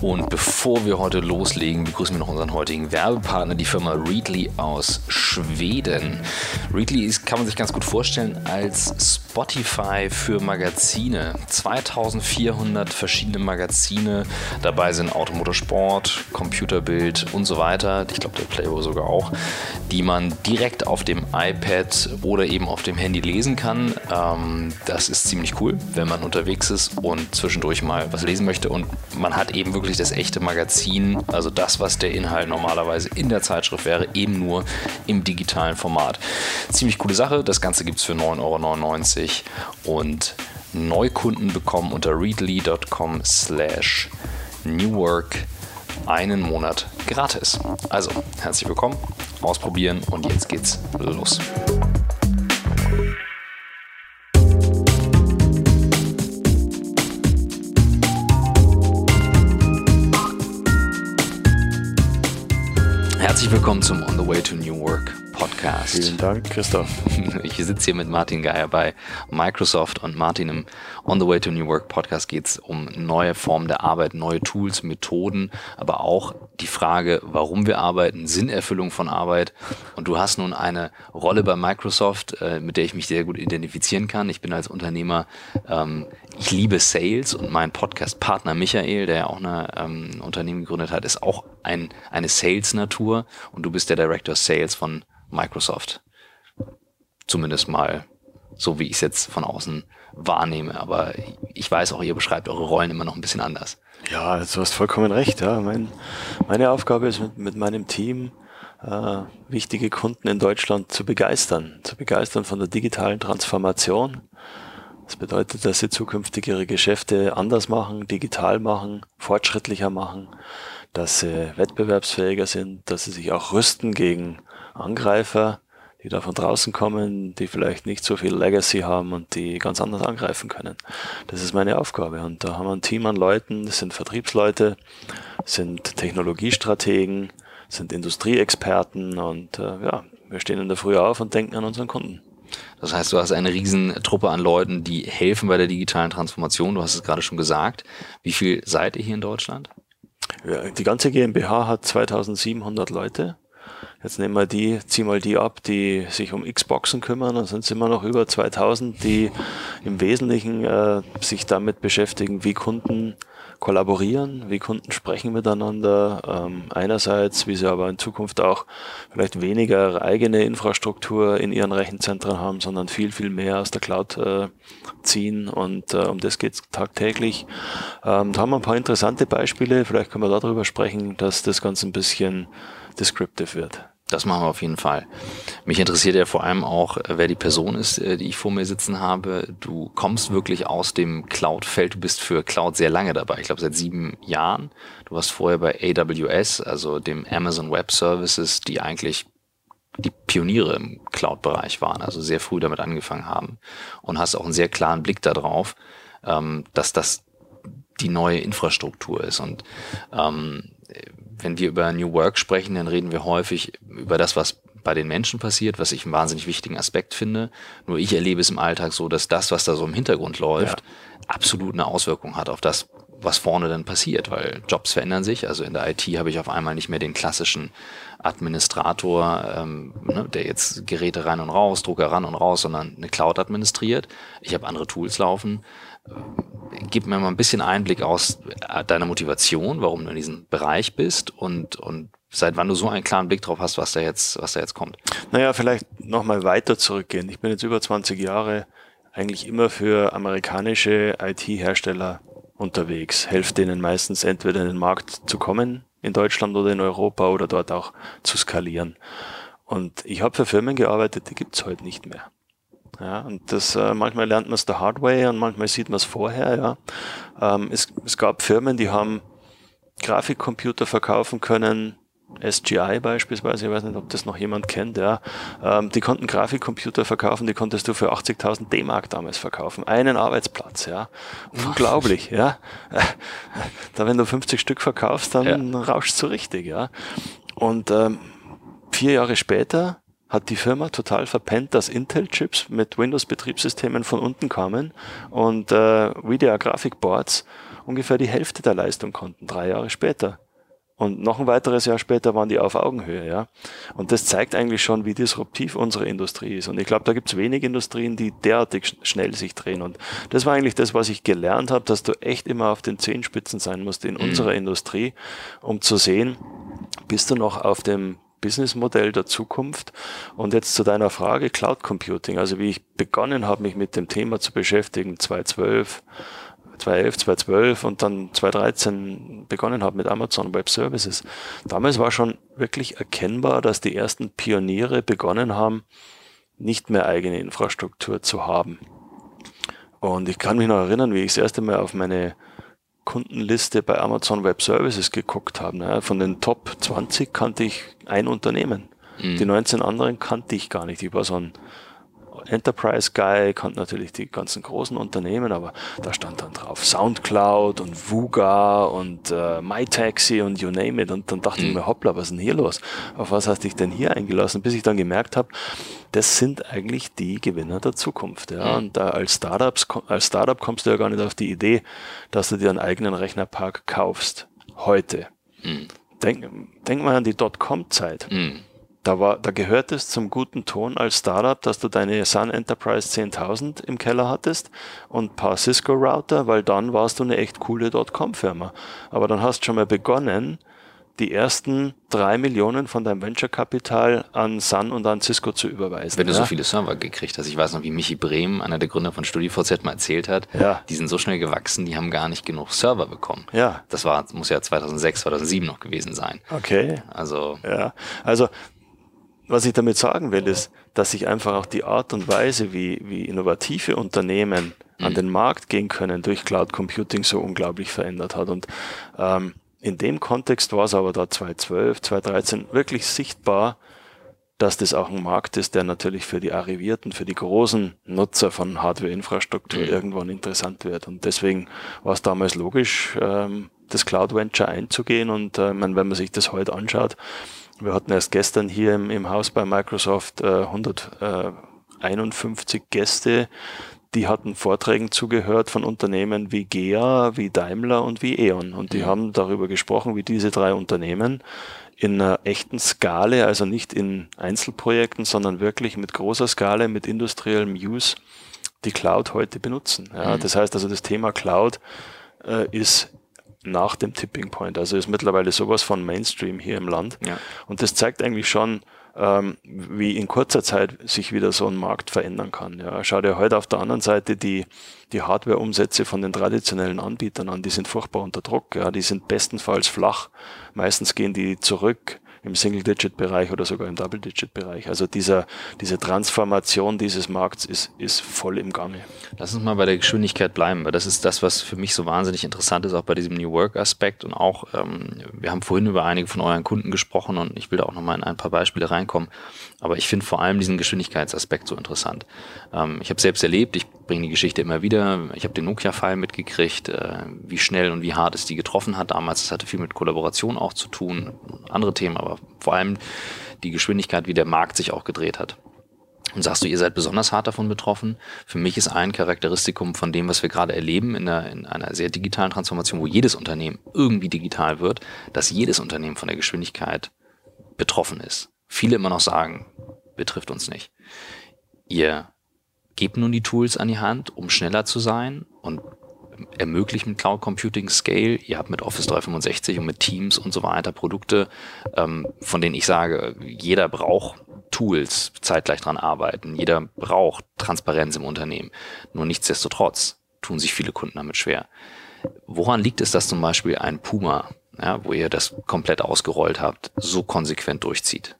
Und bevor wir heute loslegen, begrüßen wir noch unseren heutigen Werbepartner, die Firma Readly aus Schweden. Readly ist, kann man sich ganz gut vorstellen als Spotify für Magazine. 2400 verschiedene Magazine. Dabei sind Automotorsport, Computerbild und so weiter. Ich glaube, der Playboy sogar auch, die man direkt auf dem iPad oder eben auf dem Handy lesen kann. Ähm, das ist ziemlich cool, wenn man unterwegs ist und zwischendurch mal was lesen möchte. Und man hat eben wirklich das echte Magazin, also das, was der Inhalt normalerweise in der Zeitschrift wäre, eben nur im digitalen Format. Ziemlich coole Sache. Das Ganze gibt es für 9,99 Euro und Neukunden bekommen unter readly.com slash newwork einen Monat gratis. Also, herzlich willkommen, ausprobieren und jetzt geht's los. Herzlich willkommen zum On the Way to New Work Podcast. Vielen Dank, Christoph. Ich sitze hier mit Martin Geier bei Microsoft und Martin im On the Way to New Work Podcast geht es um neue Formen der Arbeit, neue Tools, Methoden, aber auch die Frage, warum wir arbeiten, Sinnerfüllung von Arbeit. Und du hast nun eine Rolle bei Microsoft, äh, mit der ich mich sehr gut identifizieren kann. Ich bin als Unternehmer, ähm, ich liebe Sales und mein Podcast-Partner Michael, der ja auch eine ähm, Unternehmen gegründet hat, ist auch ein, eine Sales-Natur und du bist der Director Sales von Microsoft. Zumindest mal so, wie ich es jetzt von außen wahrnehme. Aber ich weiß auch, ihr beschreibt eure Rollen immer noch ein bisschen anders. Ja, du hast vollkommen recht. Ja. Mein, meine Aufgabe ist mit, mit meinem Team, äh, wichtige Kunden in Deutschland zu begeistern. Zu begeistern von der digitalen Transformation. Das bedeutet, dass sie zukünftig ihre Geschäfte anders machen, digital machen, fortschrittlicher machen, dass sie wettbewerbsfähiger sind, dass sie sich auch rüsten gegen Angreifer, die da von draußen kommen, die vielleicht nicht so viel Legacy haben und die ganz anders angreifen können. Das ist meine Aufgabe. Und da haben wir ein Team an Leuten, das sind Vertriebsleute, sind Technologiestrategen, sind Industrieexperten und äh, ja, wir stehen in der Früh auf und denken an unseren Kunden. Das heißt, du hast eine riesen Truppe an Leuten, die helfen bei der digitalen Transformation. Du hast es gerade schon gesagt. Wie viel seid ihr hier in Deutschland? Ja, die ganze GmbH hat 2700 Leute. Jetzt nehmen wir die, zieh mal die ab, die sich um Xboxen kümmern, dann sind es immer noch über 2000, die im Wesentlichen äh, sich damit beschäftigen, wie Kunden kollaborieren, wie Kunden sprechen miteinander. Ähm, einerseits, wie sie aber in Zukunft auch vielleicht weniger eigene Infrastruktur in ihren Rechenzentren haben, sondern viel, viel mehr aus der Cloud äh, ziehen. Und äh, um das geht es tagtäglich. Ähm, da haben wir ein paar interessante Beispiele. Vielleicht können wir darüber sprechen, dass das Ganze ein bisschen descriptive wird. Das machen wir auf jeden Fall. Mich interessiert ja vor allem auch, wer die Person ist, äh, die ich vor mir sitzen habe. Du kommst wirklich aus dem Cloud-Feld. Du bist für Cloud sehr lange dabei. Ich glaube, seit sieben Jahren. Du warst vorher bei AWS, also dem Amazon Web Services, die eigentlich die Pioniere im Cloud-Bereich waren, also sehr früh damit angefangen haben. Und hast auch einen sehr klaren Blick darauf, ähm, dass das die neue Infrastruktur ist. Und ähm, wenn wir über New Work sprechen, dann reden wir häufig über das, was bei den Menschen passiert, was ich einen wahnsinnig wichtigen Aspekt finde. Nur ich erlebe es im Alltag so, dass das, was da so im Hintergrund läuft, ja. absolut eine Auswirkung hat auf das, was vorne dann passiert, weil Jobs verändern sich. Also in der IT habe ich auf einmal nicht mehr den klassischen Administrator, ähm, ne, der jetzt Geräte rein und raus, Drucker ran und raus, sondern eine Cloud administriert. Ich habe andere Tools laufen gib mir mal ein bisschen Einblick aus äh, deiner Motivation, warum du in diesem Bereich bist und, und seit wann du so einen klaren Blick drauf hast, was da jetzt, was da jetzt kommt. Naja, vielleicht nochmal weiter zurückgehen. Ich bin jetzt über 20 Jahre eigentlich immer für amerikanische IT-Hersteller unterwegs, helfe denen meistens entweder in den Markt zu kommen, in Deutschland oder in Europa oder dort auch zu skalieren. Und ich habe für Firmen gearbeitet, die gibt's heute nicht mehr. Ja, und das äh, manchmal lernt man es der Hard Way und manchmal sieht man es vorher. Ja. Ähm, es, es gab Firmen, die haben Grafikcomputer verkaufen können, SGI beispielsweise, ich weiß nicht, ob das noch jemand kennt, ja. Ähm, die konnten Grafikcomputer verkaufen, die konntest du für 80.000 D-Mark damals verkaufen. Einen Arbeitsplatz, ja. Unglaublich, ja. Da wenn du 50 Stück verkaufst, dann ja. rauschst du richtig, ja. Und ähm, vier Jahre später hat die Firma total verpennt, dass Intel-Chips mit Windows-Betriebssystemen von unten kamen und äh, VDA-Grafikboards ungefähr die Hälfte der Leistung konnten, drei Jahre später. Und noch ein weiteres Jahr später waren die auf Augenhöhe, ja. Und das zeigt eigentlich schon, wie disruptiv unsere Industrie ist. Und ich glaube, da gibt es wenig Industrien, die derartig schnell sich drehen. Und das war eigentlich das, was ich gelernt habe, dass du echt immer auf den Zehenspitzen sein musst in mhm. unserer Industrie, um zu sehen, bist du noch auf dem Businessmodell der Zukunft. Und jetzt zu deiner Frage Cloud Computing. Also wie ich begonnen habe, mich mit dem Thema zu beschäftigen, 2012, 2011, 2012 und dann 2013 begonnen habe mit Amazon Web Services. Damals war schon wirklich erkennbar, dass die ersten Pioniere begonnen haben, nicht mehr eigene Infrastruktur zu haben. Und ich kann mich noch erinnern, wie ich das erste Mal auf meine Kundenliste bei Amazon Web Services geguckt habe. Ne? Von den Top 20 kannte ich ein Unternehmen. Mhm. Die 19 anderen kannte ich gar nicht. Ich war so ein Enterprise Guy, kannte natürlich die ganzen großen Unternehmen, aber da stand dann drauf Soundcloud und Vuga und äh, MyTaxi und you name it. Und dann dachte mhm. ich mir, hoppla, was ist denn hier los? Auf was hast dich denn hier eingelassen? Bis ich dann gemerkt habe, das sind eigentlich die Gewinner der Zukunft. Ja? Mhm. Und da als, Startups, als Startup kommst du ja gar nicht auf die Idee, dass du dir einen eigenen Rechnerpark kaufst. Heute. Mhm. Denk, denk mal an die Dotcom-Zeit. Mhm da, war, da gehört es zum guten Ton als Startup, dass du deine Sun Enterprise 10.000 im Keller hattest und ein paar Cisco-Router, weil dann warst du eine echt coole Dotcom-Firma. Aber dann hast du schon mal begonnen, die ersten drei Millionen von deinem Venture-Kapital an Sun und an Cisco zu überweisen. Wenn du ja? so viele Server gekriegt hast. Ich weiß noch, wie Michi Brehm, einer der Gründer von StudiVZ, mal erzählt hat. Ja. Die sind so schnell gewachsen, die haben gar nicht genug Server bekommen. Ja. Das war, muss ja 2006, 2007 noch gewesen sein. Okay. Also. Ja. Also, was ich damit sagen will, ist, dass sich einfach auch die Art und Weise, wie, wie innovative Unternehmen an mhm. den Markt gehen können, durch Cloud Computing so unglaublich verändert hat. Und ähm, in dem Kontext war es aber da 2012, 2013 wirklich sichtbar, dass das auch ein Markt ist, der natürlich für die Arrivierten, für die großen Nutzer von Hardware-Infrastruktur mhm. irgendwann interessant wird. Und deswegen war es damals logisch, ähm, das Cloud Venture einzugehen. Und äh, wenn man sich das heute anschaut, wir hatten erst gestern hier im, im Haus bei Microsoft äh, 151 Gäste, die hatten Vorträgen zugehört von Unternehmen wie GEA, wie Daimler und wie E.ON. Und die mhm. haben darüber gesprochen, wie diese drei Unternehmen in einer echten Skala, also nicht in Einzelprojekten, sondern wirklich mit großer Skala, mit industriellem Use, die Cloud heute benutzen. Ja, mhm. Das heißt also, das Thema Cloud äh, ist nach dem Tipping Point. Also ist mittlerweile sowas von Mainstream hier im Land. Ja. Und das zeigt eigentlich schon, ähm, wie in kurzer Zeit sich wieder so ein Markt verändern kann. Ja, schau dir heute auf der anderen Seite die, die Hardware-Umsätze von den traditionellen Anbietern an. Die sind furchtbar unter Druck. Ja, die sind bestenfalls flach. Meistens gehen die zurück im Single-Digit-Bereich oder sogar im Double-Digit-Bereich. Also dieser, diese Transformation dieses Markts ist, ist voll im Gange. Lass uns mal bei der Geschwindigkeit bleiben, weil das ist das, was für mich so wahnsinnig interessant ist, auch bei diesem New Work-Aspekt und auch, ähm, wir haben vorhin über einige von euren Kunden gesprochen und ich will da auch nochmal in ein paar Beispiele reinkommen, aber ich finde vor allem diesen Geschwindigkeitsaspekt so interessant. Ähm, ich habe selbst erlebt, ich bringe die Geschichte immer wieder, ich habe den Nokia-Fall mitgekriegt, äh, wie schnell und wie hart es die getroffen hat damals, das hatte viel mit Kollaboration auch zu tun, andere Themen, aber vor allem die Geschwindigkeit, wie der Markt sich auch gedreht hat. Und sagst du, ihr seid besonders hart davon betroffen? Für mich ist ein Charakteristikum von dem, was wir gerade erleben in einer, in einer sehr digitalen Transformation, wo jedes Unternehmen irgendwie digital wird, dass jedes Unternehmen von der Geschwindigkeit betroffen ist. Viele immer noch sagen, betrifft uns nicht. Ihr gebt nun die Tools an die Hand, um schneller zu sein und ermöglicht mit Cloud Computing Scale. Ihr habt mit Office 365 und mit Teams und so weiter Produkte, ähm, von denen ich sage, jeder braucht Tools, zeitgleich dran arbeiten. Jeder braucht Transparenz im Unternehmen. Nur nichtsdestotrotz tun sich viele Kunden damit schwer. Woran liegt es, dass zum Beispiel ein Puma, ja, wo ihr das komplett ausgerollt habt, so konsequent durchzieht?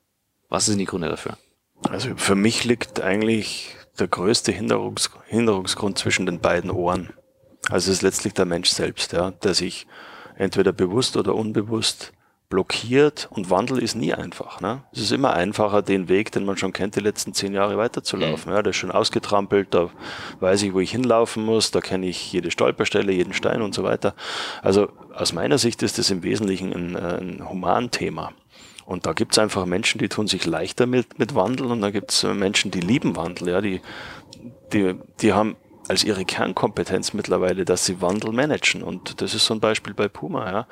Was sind die Gründe dafür? Also für mich liegt eigentlich der größte Hinderungs Hinderungsgrund zwischen den beiden Ohren. Also es ist letztlich der Mensch selbst, ja, der sich entweder bewusst oder unbewusst blockiert und Wandel ist nie einfach. Ne? Es ist immer einfacher, den Weg, den man schon kennt, die letzten zehn Jahre weiterzulaufen. Mhm. Ja, der ist schon ausgetrampelt, da weiß ich, wo ich hinlaufen muss, da kenne ich jede Stolperstelle, jeden Stein und so weiter. Also aus meiner Sicht ist das im Wesentlichen ein, ein Humanthema. Und da gibt es einfach Menschen, die tun sich leichter mit, mit Wandel und da gibt es Menschen, die lieben Wandel, ja, die, die, die haben als ihre Kernkompetenz mittlerweile, dass sie Wandel managen. Und das ist so ein Beispiel bei Puma,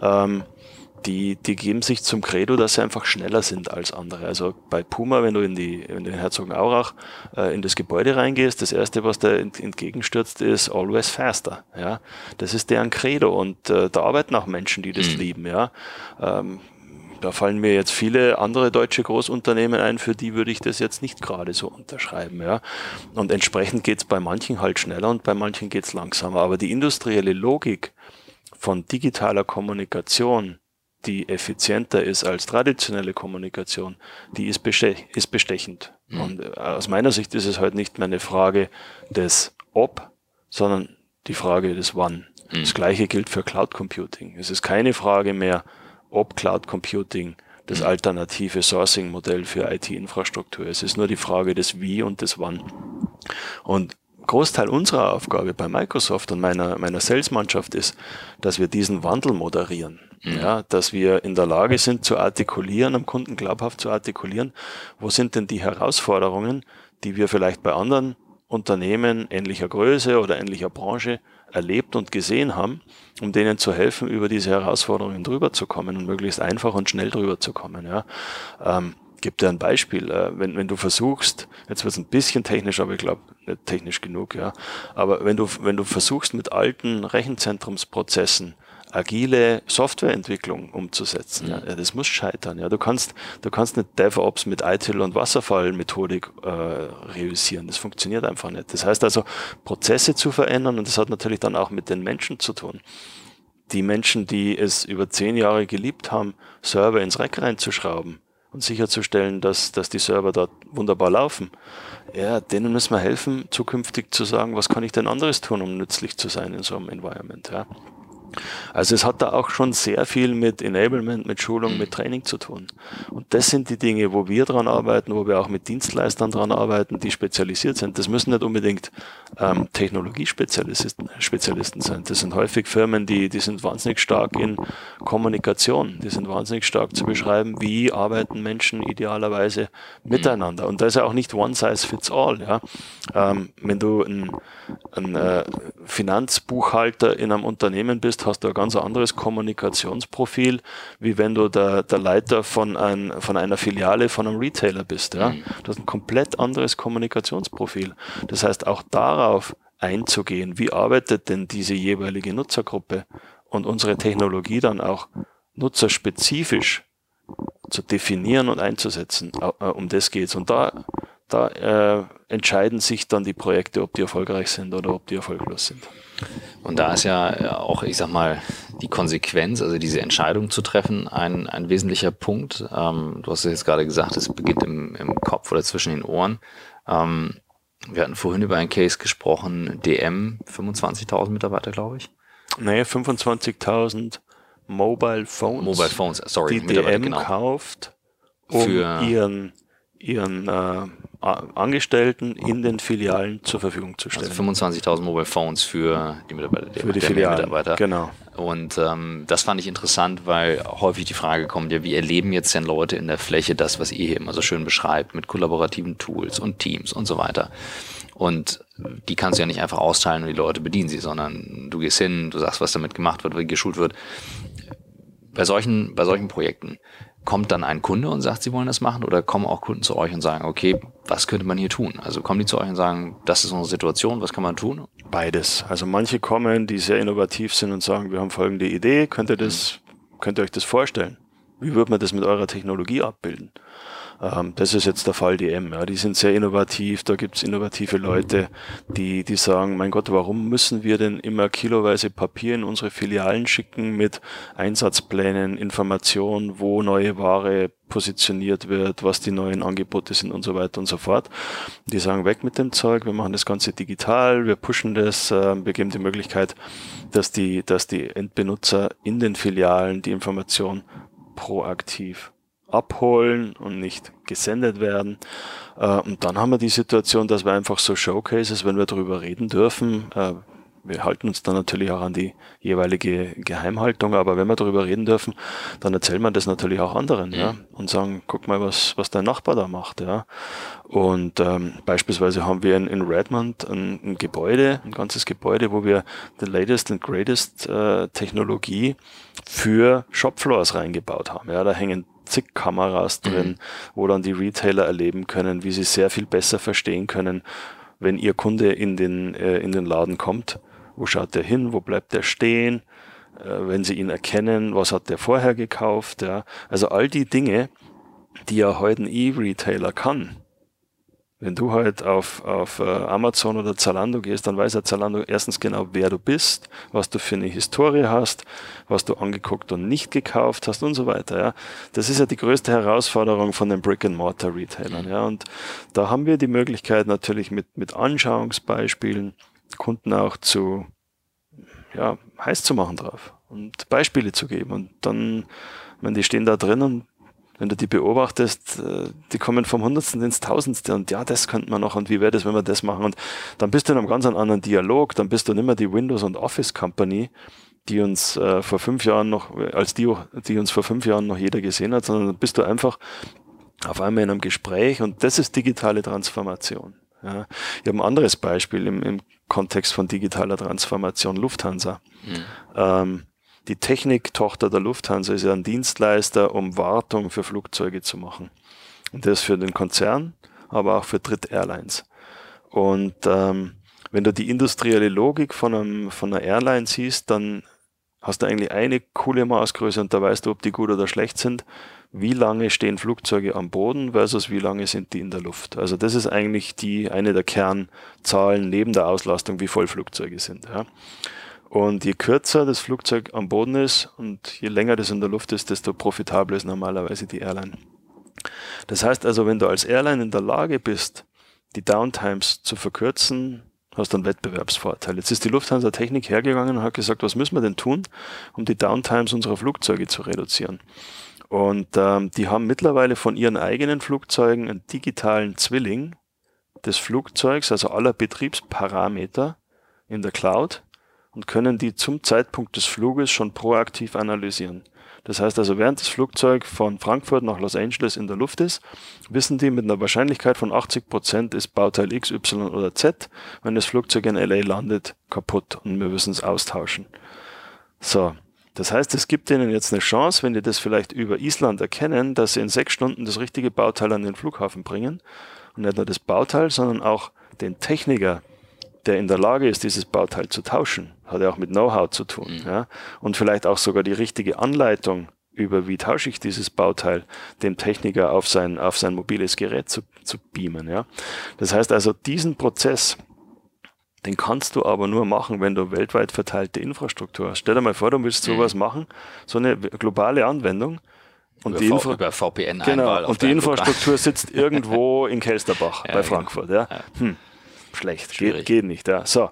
ja. Ähm, die, die geben sich zum Credo, dass sie einfach schneller sind als andere. Also bei Puma, wenn du in, die, in den Herzogenaurach äh, in das Gebäude reingehst, das erste, was da entgegenstürzt, ist always faster. Ja, das ist deren Credo und äh, da arbeiten auch Menschen, die das mhm. lieben. Ja, ähm, da fallen mir jetzt viele andere deutsche Großunternehmen ein, für die würde ich das jetzt nicht gerade so unterschreiben. Ja. Und entsprechend geht es bei manchen halt schneller und bei manchen geht es langsamer. Aber die industrielle Logik von digitaler Kommunikation, die effizienter ist als traditionelle Kommunikation, die ist, bestech ist bestechend. Mhm. Und äh, aus meiner Sicht ist es halt nicht mehr eine Frage des Ob, sondern die Frage des Wann. Mhm. Das gleiche gilt für Cloud Computing. Es ist keine Frage mehr, ob Cloud Computing das mhm. alternative Sourcing-Modell für IT-Infrastruktur ist. Es ist nur die Frage des Wie und des Wann. Und Großteil unserer Aufgabe bei Microsoft und meiner, meiner Sales-Mannschaft ist, dass wir diesen Wandel moderieren. Mhm. Ja, dass wir in der Lage sind zu artikulieren, am Kunden glaubhaft zu artikulieren, wo sind denn die Herausforderungen, die wir vielleicht bei anderen Unternehmen ähnlicher Größe oder ähnlicher Branche erlebt und gesehen haben, um denen zu helfen, über diese Herausforderungen drüber zu kommen und möglichst einfach und schnell drüber zu kommen. Ja. Ähm, gebe dir ein Beispiel. Äh, wenn, wenn du versuchst, jetzt wird es ein bisschen technisch, aber ich glaube nicht technisch genug, ja. Aber wenn du, wenn du versuchst, mit alten Rechenzentrumsprozessen agile Softwareentwicklung umzusetzen. Ja. ja. das muss scheitern. Ja, du kannst, du kannst nicht DevOps mit ITIL und Wasserfallmethodik äh, reüssieren. Das funktioniert einfach nicht. Das heißt also, Prozesse zu verändern und das hat natürlich dann auch mit den Menschen zu tun. Die Menschen, die es über zehn Jahre geliebt haben, Server ins Rack reinzuschrauben und sicherzustellen, dass, dass die Server dort wunderbar laufen, ja, denen müssen wir helfen, zukünftig zu sagen, was kann ich denn anderes tun, um nützlich zu sein in so einem Environment. Ja. Also es hat da auch schon sehr viel mit Enablement, mit Schulung, mit Training zu tun. Und das sind die Dinge, wo wir dran arbeiten, wo wir auch mit Dienstleistern dran arbeiten, die spezialisiert sind. Das müssen nicht unbedingt ähm, Technologiespezialisten Spezialisten sein. Das sind häufig Firmen, die, die sind wahnsinnig stark in Kommunikation. Die sind wahnsinnig stark zu beschreiben, wie arbeiten Menschen idealerweise miteinander. Und da ist ja auch nicht one size fits all. Ja? Ähm, wenn du ein, ein äh, Finanzbuchhalter in einem Unternehmen bist, hast du ein ganz anderes Kommunikationsprofil, wie wenn du der, der Leiter von, ein, von einer Filiale von einem Retailer bist. Ja? Mhm. Du hast ein komplett anderes Kommunikationsprofil. Das heißt, auch darauf einzugehen, wie arbeitet denn diese jeweilige Nutzergruppe und unsere Technologie dann auch nutzerspezifisch zu definieren und einzusetzen. Äh, um das geht's. Und da, da äh, entscheiden sich dann die Projekte, ob die erfolgreich sind oder ob die erfolglos sind. Und da ist ja auch, ich sag mal, die Konsequenz, also diese Entscheidung zu treffen, ein, ein wesentlicher Punkt. Ähm, du hast es jetzt gerade gesagt, es beginnt im, im Kopf oder zwischen den Ohren. Ähm, wir hatten vorhin über einen Case gesprochen, DM, 25.000 Mitarbeiter, glaube ich. Nee, 25.000 Mobile Phones. Mobile Phones, sorry. Die DM genau. kauft, um Für ihren, ihren äh, Angestellten in den Filialen zur Verfügung zu stellen. Also 25.000 Mobile Phones für die Mitarbeiter. Für die Filialen, Mitarbeiter. genau. Und ähm, das fand ich interessant, weil häufig die Frage kommt, ja, wie erleben jetzt denn Leute in der Fläche das, was ihr hier immer so schön beschreibt, mit kollaborativen Tools und Teams und so weiter. Und die kannst du ja nicht einfach austeilen und die Leute bedienen sie, sondern du gehst hin, du sagst, was damit gemacht wird, wie geschult wird. Bei solchen, bei solchen Projekten kommt dann ein Kunde und sagt, sie wollen das machen oder kommen auch Kunden zu euch und sagen, okay, was könnte man hier tun? Also kommen die zu euch und sagen, das ist unsere Situation, was kann man tun? Beides. Also manche kommen, die sehr innovativ sind und sagen, wir haben folgende Idee, könnt ihr das, könnt ihr euch das vorstellen? Wie würde man das mit eurer Technologie abbilden? Ähm, das ist jetzt der Fall DM. Ja. Die sind sehr innovativ, da gibt's innovative Leute, die, die sagen, mein Gott, warum müssen wir denn immer kiloweise Papier in unsere Filialen schicken mit Einsatzplänen, Informationen, wo neue Ware positioniert wird, was die neuen Angebote sind und so weiter und so fort. Die sagen, weg mit dem Zeug, wir machen das Ganze digital, wir pushen das, äh, wir geben die Möglichkeit, dass die, dass die Endbenutzer in den Filialen die Information proaktiv abholen und nicht gesendet werden. Äh, und dann haben wir die Situation, dass wir einfach so Showcases, wenn wir darüber reden dürfen, äh, wir halten uns dann natürlich auch an die jeweilige Geheimhaltung, aber wenn wir darüber reden dürfen, dann erzählen wir das natürlich auch anderen, ja, mhm. und sagen, guck mal, was, was dein Nachbar da macht, ja. Und ähm, beispielsweise haben wir in, in Redmond ein, ein, Gebäude, ein ganzes Gebäude, wo wir the latest and greatest äh, Technologie für Shopfloors reingebaut haben. Ja, da hängen zig Kameras drin, mhm. wo dann die Retailer erleben können, wie sie sehr viel besser verstehen können, wenn ihr Kunde in den, äh, in den Laden kommt wo schaut der hin? Wo bleibt der stehen? Äh, wenn sie ihn erkennen, was hat der vorher gekauft? Ja? Also all die Dinge, die ja heute ein E-Retailer kann. Wenn du halt auf, auf äh, Amazon oder Zalando gehst, dann weiß ja Zalando erstens genau, wer du bist, was du für eine Historie hast, was du angeguckt und nicht gekauft hast und so weiter. Ja. Das ist ja die größte Herausforderung von den Brick-and-Mortar-Retailern. Ja. Und da haben wir die Möglichkeit natürlich mit, mit Anschauungsbeispielen, Kunden auch zu ja, heiß zu machen drauf und Beispiele zu geben. Und dann, wenn die stehen da drin und wenn du die beobachtest, äh, die kommen vom Hundertsten ins Tausendste und ja, das könnte man noch und wie wäre das, wenn wir das machen und dann bist du in einem ganz anderen Dialog, dann bist du nicht mehr die Windows und Office Company, die uns äh, vor fünf Jahren noch, als die, die uns vor fünf Jahren noch jeder gesehen hat, sondern dann bist du einfach auf einmal in einem Gespräch und das ist digitale Transformation. Ja. Ich habe ein anderes Beispiel im, im Kontext von digitaler Transformation Lufthansa. Mhm. Ähm, die Techniktochter der Lufthansa ist ja ein Dienstleister, um Wartung für Flugzeuge zu machen. Und das für den Konzern, aber auch für Dritt-Airlines. Und ähm, wenn du die industrielle Logik von, einem, von einer Airline siehst, dann hast du eigentlich eine coole Maßgröße und da weißt du, ob die gut oder schlecht sind wie lange stehen Flugzeuge am Boden versus wie lange sind die in der Luft. Also das ist eigentlich die eine der Kernzahlen neben der Auslastung, wie voll Flugzeuge sind. Ja. Und je kürzer das Flugzeug am Boden ist und je länger das in der Luft ist, desto profitabler ist normalerweise die Airline. Das heißt also, wenn du als Airline in der Lage bist, die Downtimes zu verkürzen, hast du einen Wettbewerbsvorteil. Jetzt ist die Lufthansa Technik hergegangen und hat gesagt, was müssen wir denn tun, um die Downtimes unserer Flugzeuge zu reduzieren? Und ähm, die haben mittlerweile von ihren eigenen Flugzeugen einen digitalen Zwilling des Flugzeugs, also aller Betriebsparameter in der Cloud und können die zum Zeitpunkt des Fluges schon proaktiv analysieren. Das heißt also, während das Flugzeug von Frankfurt nach Los Angeles in der Luft ist, wissen die mit einer Wahrscheinlichkeit von 80 Prozent ist Bauteil X, Y oder Z, wenn das Flugzeug in LA landet, kaputt und wir müssen es austauschen. So, das heißt, es gibt ihnen jetzt eine Chance, wenn die das vielleicht über Island erkennen, dass sie in sechs Stunden das richtige Bauteil an den Flughafen bringen. Und nicht nur das Bauteil, sondern auch den Techniker, der in der Lage ist, dieses Bauteil zu tauschen. Hat ja auch mit Know-how zu tun. Mhm. Ja? Und vielleicht auch sogar die richtige Anleitung über, wie tausche ich dieses Bauteil, dem Techniker auf sein, auf sein mobiles Gerät zu, zu beamen. Ja? Das heißt also, diesen Prozess, den kannst du aber nur machen, wenn du weltweit verteilte Infrastruktur hast. Stell dir mal vor, du willst sowas mhm. machen, so eine globale Anwendung. Und über die, Infra über VPN genau, und die Infrastruktur sitzt irgendwo in Kelsterbach ja, bei. Frankfurt. Ja. Hm, schlecht, geht, geht nicht. Ja. So.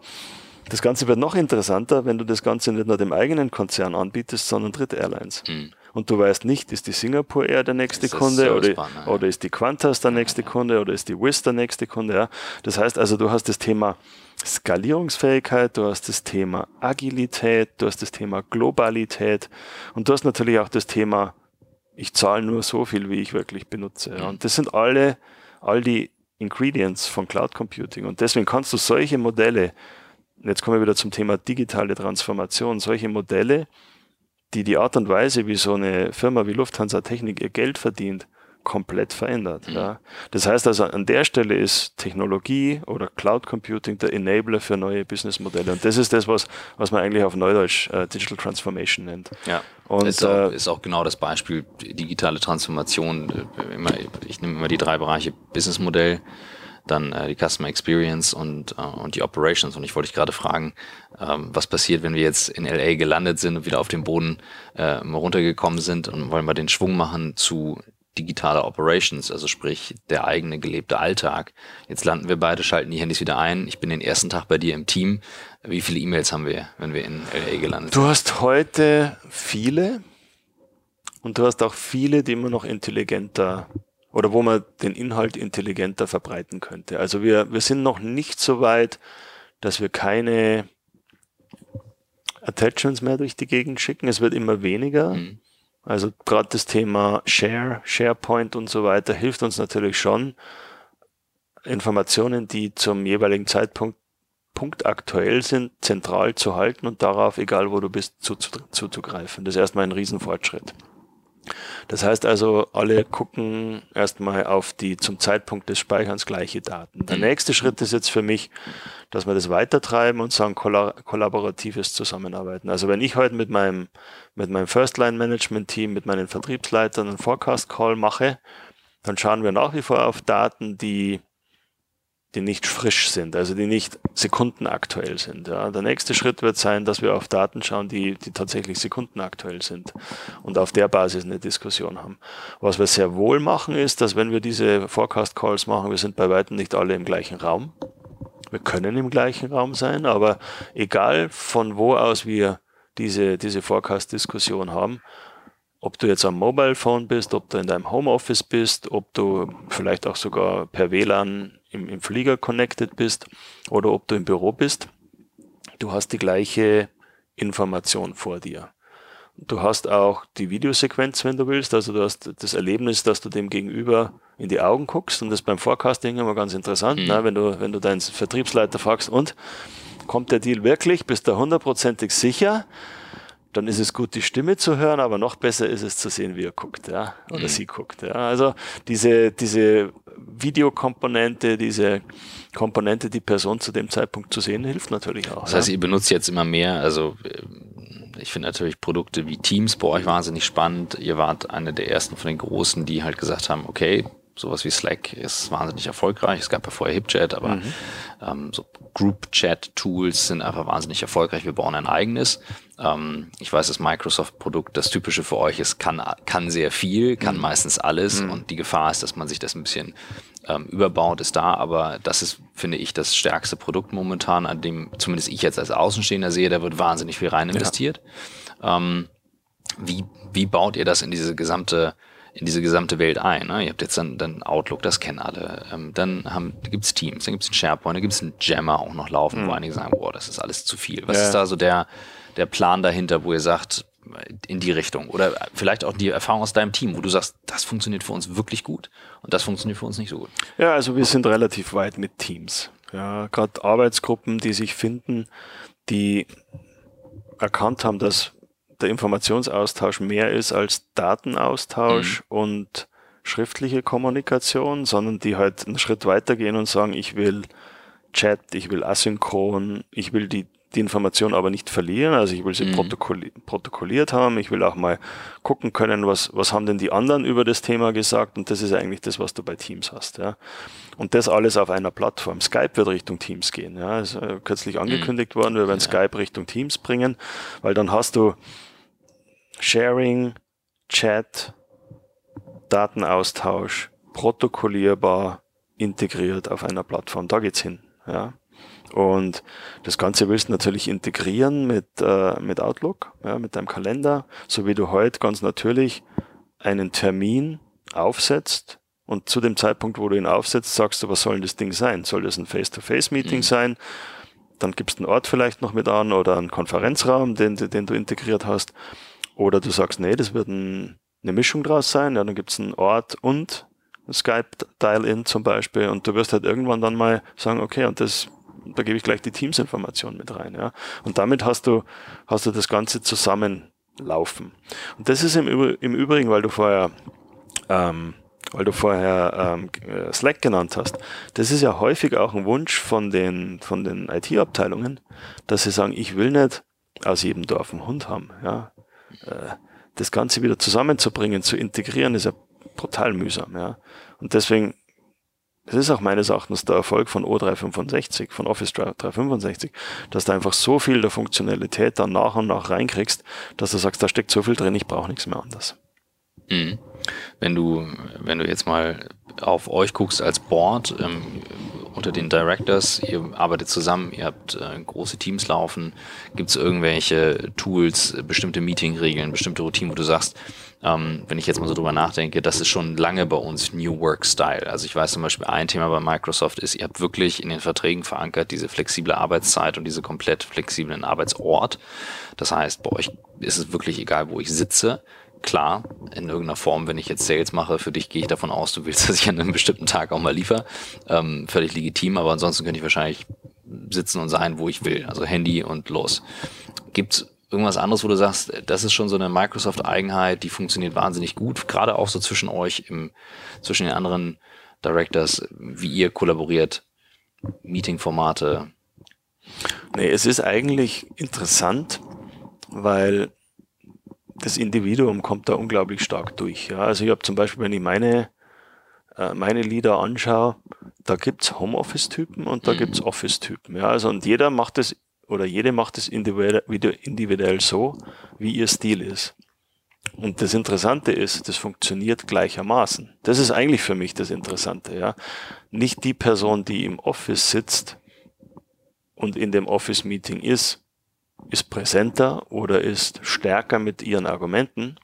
Das Ganze wird noch interessanter, wenn du das Ganze nicht nur dem eigenen Konzern anbietest, sondern Dritte Airlines. Mhm. Und du weißt nicht, ist die Singapore Air der nächste Kunde oder, oder ist die Qantas der nächste Kunde oder ist die Wizz der nächste Kunde. Ja. Das heißt also, du hast das Thema Skalierungsfähigkeit, du hast das Thema Agilität, du hast das Thema Globalität und du hast natürlich auch das Thema, ich zahle nur so viel, wie ich wirklich benutze. Ja. Und das sind alle, all die Ingredients von Cloud Computing. Und deswegen kannst du solche Modelle, jetzt kommen wir wieder zum Thema digitale Transformation, solche Modelle, die die Art und Weise, wie so eine Firma wie Lufthansa Technik ihr Geld verdient, komplett verändert. Mhm. Ja. Das heißt also, an der Stelle ist Technologie oder Cloud Computing der Enabler für neue Businessmodelle. Und das ist das, was, was man eigentlich auf Neudeutsch äh, Digital Transformation nennt. Ja. Und ist auch, äh, ist auch genau das Beispiel digitale Transformation. Äh, immer, ich nehme immer die drei Bereiche Businessmodell, dann äh, die Customer Experience und, äh, und die Operations. Und ich wollte dich gerade fragen, ähm, was passiert, wenn wir jetzt in LA gelandet sind und wieder auf den Boden äh, runtergekommen sind und wollen wir den Schwung machen zu digitale Operations, also sprich der eigene gelebte Alltag. Jetzt landen wir beide, schalten die Handys wieder ein. Ich bin den ersten Tag bei dir im Team. Wie viele E-Mails haben wir, wenn wir in LA gelandet sind? Du hast heute viele und du hast auch viele, die immer noch intelligenter oder wo man den Inhalt intelligenter verbreiten könnte. Also wir, wir sind noch nicht so weit, dass wir keine Attachments mehr durch die Gegend schicken. Es wird immer weniger. Mhm. Also gerade das Thema Share, SharePoint und so weiter hilft uns natürlich schon, Informationen, die zum jeweiligen Zeitpunkt Punkt aktuell sind, zentral zu halten und darauf, egal wo du bist, zuzugreifen. Das ist erstmal ein Riesenfortschritt. Das heißt also, alle gucken erstmal auf die zum Zeitpunkt des Speicherns gleiche Daten. Der mhm. nächste Schritt ist jetzt für mich, dass wir das weitertreiben und sagen kollaboratives Zusammenarbeiten. Also wenn ich heute mit meinem, mit meinem First-Line-Management-Team, mit meinen Vertriebsleitern einen Forecast-Call mache, dann schauen wir nach wie vor auf Daten, die die nicht frisch sind, also die nicht sekundenaktuell sind. Ja. Der nächste Schritt wird sein, dass wir auf Daten schauen, die, die tatsächlich sekundenaktuell sind und auf der Basis eine Diskussion haben. Was wir sehr wohl machen, ist, dass wenn wir diese Forecast Calls machen, wir sind bei weitem nicht alle im gleichen Raum. Wir können im gleichen Raum sein, aber egal von wo aus wir diese, diese Forecast-Diskussion haben, ob du jetzt am Mobile Phone bist, ob du in deinem Homeoffice bist, ob du vielleicht auch sogar per WLAN im, im Flieger connected bist oder ob du im Büro bist, du hast die gleiche Information vor dir. Du hast auch die Videosequenz, wenn du willst. Also du hast das Erlebnis, dass du dem Gegenüber in die Augen guckst. Und das beim Forecasting immer ganz interessant, mhm. ne? wenn, du, wenn du deinen Vertriebsleiter fragst, und kommt der Deal wirklich? Bist du hundertprozentig sicher? Dann ist es gut, die Stimme zu hören, aber noch besser ist es zu sehen, wie er guckt, ja, oder mhm. sie guckt. Ja. Also diese, diese Videokomponente, diese Komponente, die Person zu dem Zeitpunkt zu sehen, hilft natürlich auch. Das heißt, ja. ihr benutzt jetzt immer mehr, also äh, ich finde natürlich Produkte wie Teams bei euch wahnsinnig spannend. Ihr wart eine der ersten von den Großen, die halt gesagt haben, okay, sowas wie Slack ist wahnsinnig erfolgreich. Es gab ja vorher HipChat, aber mhm. ähm, so Group-Chat-Tools sind einfach wahnsinnig erfolgreich. Wir bauen ein eigenes. Ähm, ich weiß, das Microsoft-Produkt, das typische für euch ist, kann, kann sehr viel, kann mhm. meistens alles mhm. und die Gefahr ist, dass man sich das ein bisschen ähm, überbaut, ist da, aber das ist, finde ich, das stärkste Produkt momentan, an dem zumindest ich jetzt als Außenstehender sehe, da wird wahnsinnig viel rein investiert. Ja. Ähm, wie, wie baut ihr das in diese gesamte in diese gesamte Welt ein. Ne? Ihr habt jetzt dann, dann Outlook, das kennen alle. Ähm, dann haben, gibt's Teams, dann gibt's einen SharePoint, dann gibt's einen Jammer auch noch laufen, mhm. wo einige sagen, boah, das ist alles zu viel. Was ja. ist da so der, der Plan dahinter, wo ihr sagt, in die Richtung? Oder vielleicht auch die Erfahrung aus deinem Team, wo du sagst, das funktioniert für uns wirklich gut und das funktioniert für uns nicht so gut. Ja, also wir sind relativ weit mit Teams. Ja, gerade Arbeitsgruppen, die sich finden, die erkannt haben, dass der Informationsaustausch mehr ist als Datenaustausch mhm. und schriftliche Kommunikation, sondern die halt einen Schritt weitergehen und sagen, ich will Chat, ich will asynchron, ich will die, die Information aber nicht verlieren, also ich will sie mhm. protokolli protokolliert haben, ich will auch mal gucken können, was, was haben denn die anderen über das Thema gesagt und das ist eigentlich das, was du bei Teams hast. Ja. Und das alles auf einer Plattform. Skype wird Richtung Teams gehen. Ja. ist äh, kürzlich mhm. angekündigt mhm. worden, wir werden ja. Skype Richtung Teams bringen, weil dann hast du Sharing, Chat, Datenaustausch, protokollierbar, integriert auf einer Plattform. Da geht's hin. Ja. Und das Ganze willst du natürlich integrieren mit, äh, mit Outlook, ja, mit deinem Kalender, so wie du heute ganz natürlich einen Termin aufsetzt und zu dem Zeitpunkt, wo du ihn aufsetzt, sagst du, was soll denn das Ding sein? Soll das ein Face-to-Face-Meeting mhm. sein? Dann gibst du einen Ort vielleicht noch mit an oder einen Konferenzraum, den, den du integriert hast. Oder du sagst, nee, das wird ein, eine Mischung draus sein. Ja, dann gibt's einen Ort und Skype-Dial-In zum Beispiel. Und du wirst halt irgendwann dann mal sagen, okay, und das, da gebe ich gleich die Teams-Information mit rein. Ja. Und damit hast du, hast du das Ganze zusammenlaufen. Und das ist im, im Übrigen, weil du vorher, ähm, weil du vorher ähm, Slack genannt hast, das ist ja häufig auch ein Wunsch von den, von den IT-Abteilungen, dass sie sagen, ich will nicht aus jedem Dorf einen Hund haben. Ja. Äh, das Ganze wieder zusammenzubringen, zu integrieren, ist ja brutal mühsam. Ja. Und deswegen, das ist auch meines Erachtens der Erfolg von O365, von Office 365, dass du einfach so viel der Funktionalität dann nach und nach reinkriegst, dass du sagst, da steckt so viel drin, ich brauche nichts mehr anders. Mhm. Wenn du, wenn du jetzt mal auf euch guckst als Board, ähm, unter den Directors, ihr arbeitet zusammen, ihr habt äh, große Teams laufen, gibt es irgendwelche Tools, bestimmte Meetingregeln, bestimmte Routinen, wo du sagst, ähm, wenn ich jetzt mal so drüber nachdenke, das ist schon lange bei uns New Work Style. Also ich weiß zum Beispiel, ein Thema bei Microsoft ist, ihr habt wirklich in den Verträgen verankert diese flexible Arbeitszeit und diese komplett flexiblen Arbeitsort. Das heißt, bei euch ist es wirklich egal, wo ich sitze. Klar, in irgendeiner Form, wenn ich jetzt Sales mache, für dich gehe ich davon aus, du willst, dass ich an einem bestimmten Tag auch mal liefere. Ähm, völlig legitim, aber ansonsten könnte ich wahrscheinlich sitzen und sein, wo ich will. Also Handy und los. Gibt's irgendwas anderes, wo du sagst, das ist schon so eine Microsoft-Eigenheit, die funktioniert wahnsinnig gut, gerade auch so zwischen euch, im, zwischen den anderen Directors, wie ihr kollaboriert, Meeting-Formate? Nee, es ist eigentlich interessant, weil das Individuum kommt da unglaublich stark durch. Ja. Also ich habe zum Beispiel, wenn ich meine, äh, meine Lieder anschaue, da gibt's Homeoffice-Typen und da mhm. gibt's Office-Typen. Ja. Also und jeder macht es oder jede macht es individuell so, wie ihr Stil ist. Und das Interessante ist, das funktioniert gleichermaßen. Das ist eigentlich für mich das Interessante, ja. Nicht die Person, die im Office sitzt und in dem Office-Meeting ist, ist präsenter oder ist stärker mit ihren Argumenten,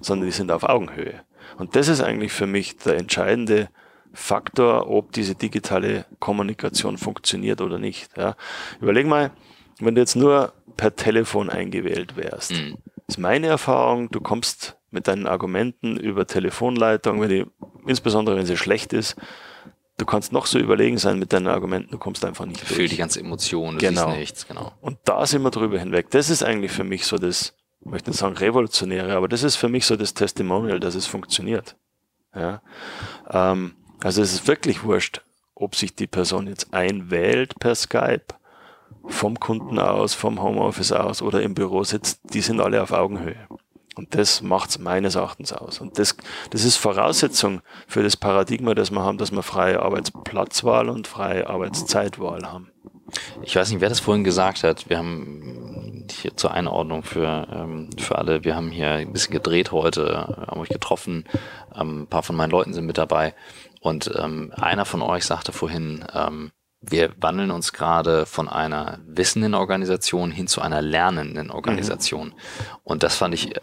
sondern die sind auf Augenhöhe. Und das ist eigentlich für mich der entscheidende Faktor, ob diese digitale Kommunikation funktioniert oder nicht. Ja. Überleg mal, wenn du jetzt nur per Telefon eingewählt wärst, mhm. ist meine Erfahrung, du kommst mit deinen Argumenten über Telefonleitung, wenn die, insbesondere wenn sie schlecht ist, du kannst noch so überlegen sein mit deinen Argumenten, du kommst einfach nicht Fühl durch. die ganze Emotion, du genau. siehst nichts, genau. Und da sind wir drüber hinweg. Das ist eigentlich für mich so das, ich möchte nicht sagen revolutionäre, aber das ist für mich so das Testimonial, dass es funktioniert. Ja. Ähm, also es ist wirklich wurscht, ob sich die Person jetzt einwählt per Skype vom Kunden aus, vom Homeoffice aus oder im Büro sitzt, die sind alle auf Augenhöhe. Und das macht es meines Erachtens aus. Und das, das ist Voraussetzung für das Paradigma, das wir haben, dass wir freie Arbeitsplatzwahl und freie Arbeitszeitwahl haben. Ich weiß nicht, wer das vorhin gesagt hat. Wir haben hier zur Einordnung für, ähm, für alle, wir haben hier ein bisschen gedreht heute, haben euch getroffen. Ähm, ein paar von meinen Leuten sind mit dabei. Und ähm, einer von euch sagte vorhin, wir wandeln uns gerade von einer wissenden Organisation hin zu einer lernenden Organisation. Mhm. Und das fand ich äh,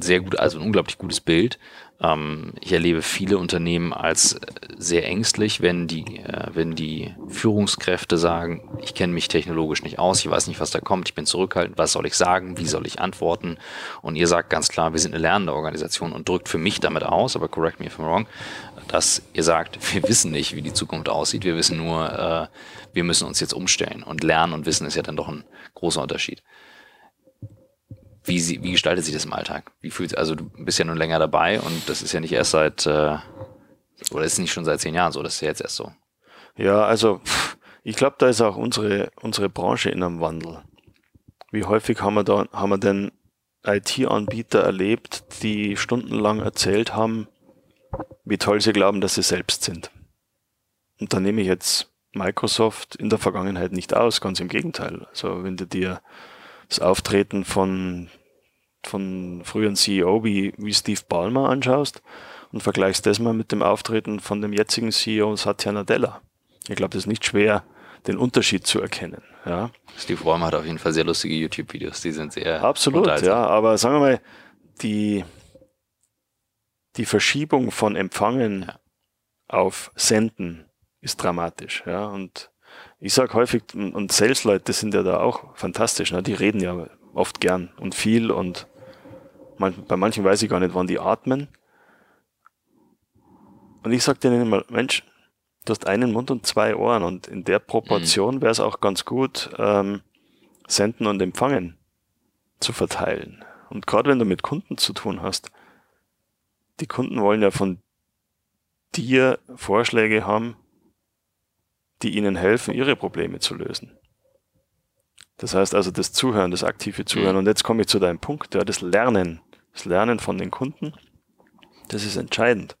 sehr gut, also ein unglaublich gutes Bild. Ähm, ich erlebe viele Unternehmen als sehr ängstlich, wenn die, äh, wenn die Führungskräfte sagen, ich kenne mich technologisch nicht aus, ich weiß nicht, was da kommt, ich bin zurückhaltend, was soll ich sagen, wie soll ich antworten? Und ihr sagt ganz klar, wir sind eine lernende Organisation und drückt für mich damit aus, aber correct me if I'm wrong, dass ihr sagt, wir wissen nicht, wie die Zukunft aussieht, wir wissen nur, äh, wir müssen uns jetzt umstellen. Und Lernen und Wissen ist ja dann doch ein großer Unterschied. Wie, sie, wie gestaltet sich das im Alltag? Wie fühlt also du bist ja nun länger dabei und das ist ja nicht erst seit äh, oder ist nicht schon seit zehn Jahren so, das ist ja jetzt erst so. Ja, also ich glaube, da ist auch unsere, unsere Branche in einem Wandel. Wie häufig haben wir da, haben wir denn IT-Anbieter erlebt, die stundenlang erzählt haben, wie toll sie glauben, dass sie selbst sind. Und da nehme ich jetzt Microsoft in der Vergangenheit nicht aus, ganz im Gegenteil. Also wenn du dir das Auftreten von, von früheren CEO wie, wie Steve Ballmer anschaust und vergleichst das mal mit dem Auftreten von dem jetzigen CEO Satya Nadella. Ich glaube, das ist nicht schwer, den Unterschied zu erkennen. Ja. Steve Ballmer hat auf jeden Fall sehr lustige YouTube-Videos, die sind sehr Absolut, ja, aber sagen wir mal, die, die Verschiebung von Empfangen ja. auf Senden ist dramatisch. Ja, und ich sage häufig, und Sales-Leute sind ja da auch fantastisch, ne? die reden ja oft gern und viel und bei manchen weiß ich gar nicht, wann die atmen. Und ich sage denen immer, Mensch, du hast einen Mund und zwei Ohren und in der Proportion mhm. wäre es auch ganz gut, ähm, senden und empfangen zu verteilen. Und gerade wenn du mit Kunden zu tun hast, die Kunden wollen ja von dir Vorschläge haben, die ihnen helfen, ihre Probleme zu lösen. Das heißt also das Zuhören, das aktive Zuhören. Mhm. Und jetzt komme ich zu deinem Punkt, ja, das Lernen, das Lernen von den Kunden. Das ist entscheidend.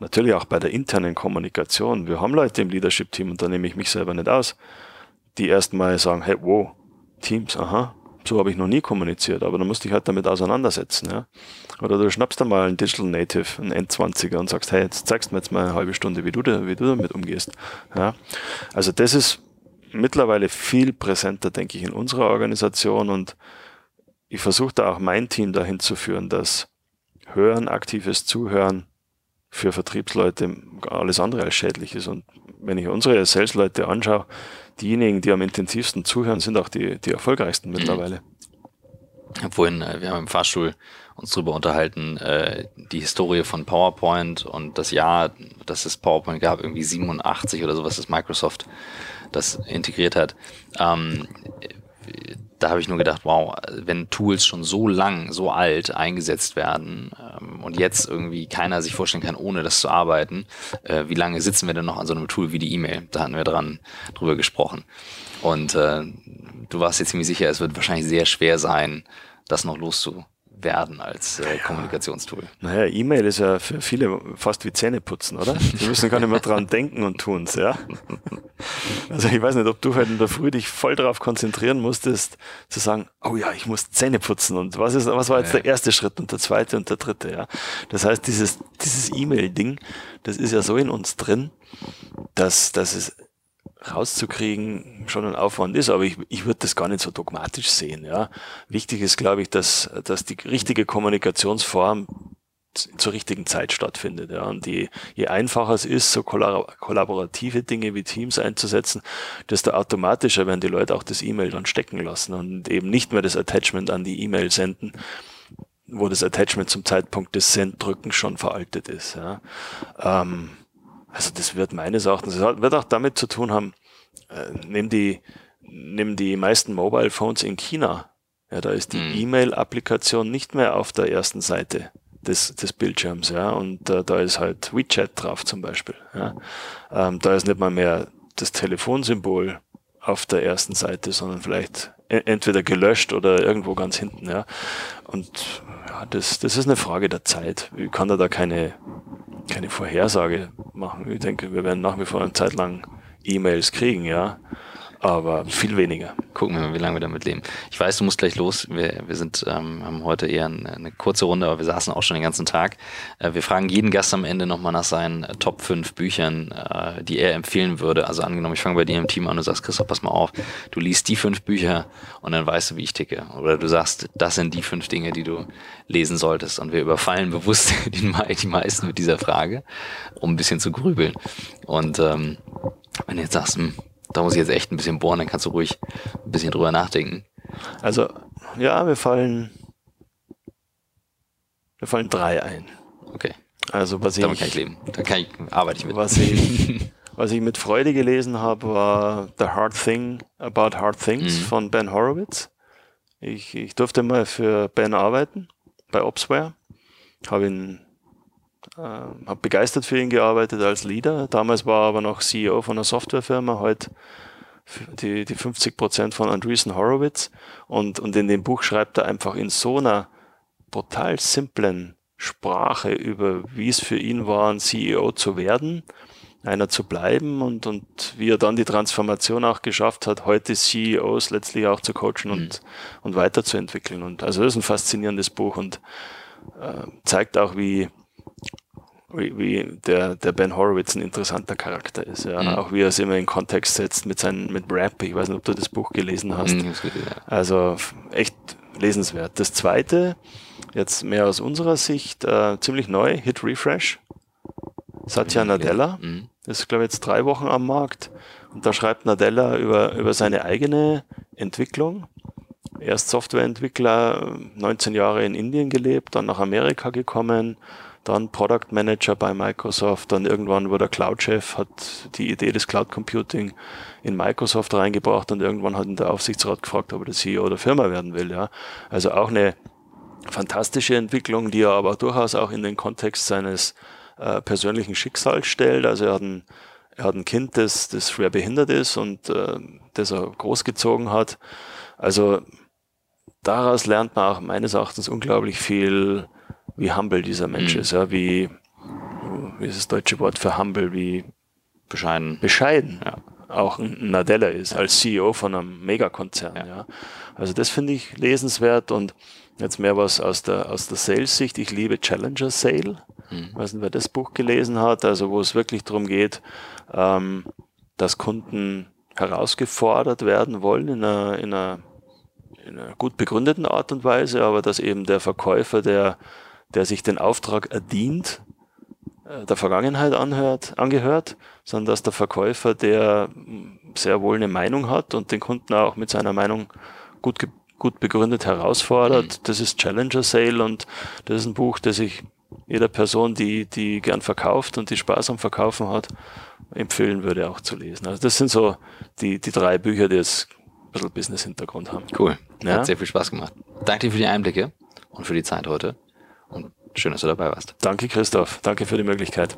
Natürlich auch bei der internen Kommunikation. Wir haben Leute im Leadership-Team, und da nehme ich mich selber nicht aus, die erstmal sagen, hey, wow, Teams, aha, so habe ich noch nie kommuniziert, aber dann musste ich halt damit auseinandersetzen. Ja. Oder du schnappst dann mal einen Digital Native, einen N20er und sagst, hey, jetzt zeigst du mir jetzt mal eine halbe Stunde, wie du, da, wie du damit umgehst. Ja. Also das ist mittlerweile viel präsenter, denke ich, in unserer Organisation und ich versuche da auch mein Team dahin zu führen, dass Hören, aktives Zuhören für Vertriebsleute alles andere als schädlich ist. Und wenn ich unsere Sales-Leute anschaue, diejenigen, die am intensivsten zuhören, sind auch die, die erfolgreichsten mhm. mittlerweile. Vorhin, äh, wir haben im Fahrstuhl uns darüber unterhalten, äh, die Historie von PowerPoint und das Jahr, dass es PowerPoint gab, irgendwie 87 oder sowas, das Microsoft das integriert hat. Ähm, da habe ich nur gedacht, wow, wenn Tools schon so lang, so alt eingesetzt werden ähm, und jetzt irgendwie keiner sich vorstellen kann, ohne das zu arbeiten, äh, wie lange sitzen wir denn noch an so einem Tool wie die E-Mail? Da hatten wir dran drüber gesprochen. Und äh, du warst jetzt ziemlich sicher, es wird wahrscheinlich sehr schwer sein, das noch loszu werden als äh, Kommunikationstool. Naja, E-Mail ist ja für viele fast wie Zähneputzen, oder? Die müssen gar nicht mehr dran denken und tun's, ja. Also ich weiß nicht, ob du heute in der Früh dich voll darauf konzentrieren musstest, zu sagen, oh ja, ich muss Zähne putzen und was ist, was war jetzt ja. der erste Schritt und der zweite und der dritte, ja. Das heißt, dieses, dieses E-Mail-Ding, das ist ja so in uns drin, dass, dass es rauszukriegen schon ein Aufwand ist, aber ich, ich würde das gar nicht so dogmatisch sehen. Ja. Wichtig ist, glaube ich, dass, dass die richtige Kommunikationsform zur richtigen Zeit stattfindet. Ja. Und je, je einfacher es ist, so kollaborative Dinge wie Teams einzusetzen, desto automatischer werden die Leute auch das E-Mail dann stecken lassen und eben nicht mehr das Attachment an die E-Mail senden, wo das Attachment zum Zeitpunkt des Senddrücken schon veraltet ist. Ja. Ähm, also das wird meines Erachtens, das wird auch damit zu tun haben, äh, nehmen die, nehmen die meisten Mobile Phones in China. Ja, da ist die mhm. E-Mail-Applikation nicht mehr auf der ersten Seite des, des Bildschirms, ja, und äh, da ist halt WeChat drauf zum Beispiel. Ja. Ähm, da ist nicht mal mehr das Telefonsymbol auf der ersten Seite, sondern vielleicht e-, entweder gelöscht oder irgendwo ganz hinten, ja. Und ja, das, das ist eine Frage der Zeit. Ich kann da, da keine keine Vorhersage machen. Ich denke, wir werden nach wie vor eine Zeit lang E-Mails kriegen, ja aber viel weniger. Gucken wir mal, wie lange wir damit leben. Ich weiß, du musst gleich los. Wir, wir sind, ähm, haben heute eher eine, eine kurze Runde, aber wir saßen auch schon den ganzen Tag. Äh, wir fragen jeden Gast am Ende nochmal nach seinen äh, Top 5 Büchern, äh, die er empfehlen würde. Also angenommen, ich fange bei dir im Team an und sagst, Christoph, pass mal auf, du liest die fünf Bücher und dann weißt du, wie ich ticke. Oder du sagst, das sind die fünf Dinge, die du lesen solltest. Und wir überfallen bewusst die, die meisten mit dieser Frage, um ein bisschen zu grübeln. Und ähm, wenn du jetzt sagst, hm, da muss ich jetzt echt ein bisschen bohren, dann kannst du ruhig ein bisschen drüber nachdenken. Also, ja, wir fallen, wir fallen drei ein. Okay. Also, was Damit ich, kann ich leben. Da kann ich, arbeite ich mit. Was ich, was ich mit Freude gelesen habe, war The Hard Thing About Hard Things mhm. von Ben Horowitz. Ich, ich durfte mal für Ben arbeiten bei Opsware. Habe ihn äh, habe begeistert für ihn gearbeitet als Leader. Damals war er aber noch CEO von einer Softwarefirma, heute die, die 50 Prozent von Andreessen Horowitz. Und, und in dem Buch schreibt er einfach in so einer brutal simplen Sprache über, wie es für ihn war, ein CEO zu werden, einer zu bleiben und, und wie er dann die Transformation auch geschafft hat, heute CEOs letztlich auch zu coachen und, mhm. und weiterzuentwickeln. Und also das ist ein faszinierendes Buch und äh, zeigt auch, wie, wie, wie der, der Ben Horowitz ein interessanter Charakter ist. Ja. Mhm. Auch wie er es immer in Kontext setzt mit seinem mit Rap. Ich weiß nicht, ob du das Buch gelesen hast. Mhm, also echt lesenswert. Das zweite, jetzt mehr aus unserer Sicht, äh, ziemlich neu, Hit Refresh. Satya Nadella. Mhm. Das ist, glaube ich, jetzt drei Wochen am Markt. Und da schreibt Nadella über, über seine eigene Entwicklung. Erst Softwareentwickler, 19 Jahre in Indien gelebt, dann nach Amerika gekommen, dann Product Manager bei Microsoft, dann irgendwann wurde der Cloud-Chef, hat die Idee des Cloud Computing in Microsoft reingebracht und irgendwann hat ihn der Aufsichtsrat gefragt, ob er der CEO der Firma werden will. Ja. Also auch eine fantastische Entwicklung, die er aber durchaus auch in den Kontext seines äh, persönlichen Schicksals stellt. Also er hat ein, er hat ein Kind, das, das schwer behindert ist und äh, das er großgezogen hat. Also daraus lernt man auch meines Erachtens unglaublich viel wie humble dieser Mensch mhm. ist, ja, wie, wie ist das deutsche Wort für humble, wie bescheiden. Bescheiden. Ja. auch ein Nadella ist, als CEO von einem Megakonzern. Ja. ja. Also das finde ich lesenswert und jetzt mehr was aus der, aus der Sales-Sicht. Ich liebe Challenger Sale. Mhm. Ich weiß nicht, wer das Buch gelesen hat, also wo es wirklich darum geht, ähm, dass Kunden herausgefordert werden wollen in einer, in einer, in einer gut begründeten Art und Weise, aber dass eben der Verkäufer, der, der sich den Auftrag erdient, äh, der Vergangenheit anhört, angehört, sondern dass der Verkäufer, der sehr wohl eine Meinung hat und den Kunden auch mit seiner Meinung gut, gut begründet herausfordert. Mhm. Das ist Challenger Sale und das ist ein Buch, das ich jeder Person, die, die gern verkauft und die Spaß am Verkaufen hat, empfehlen würde auch zu lesen. Also das sind so die, die drei Bücher, die jetzt ein bisschen Business-Hintergrund haben. Cool. Ja? Hat sehr viel Spaß gemacht. Danke dir für die Einblicke und für die Zeit heute. Und schön, dass du dabei warst. Danke, Christoph. Danke für die Möglichkeit.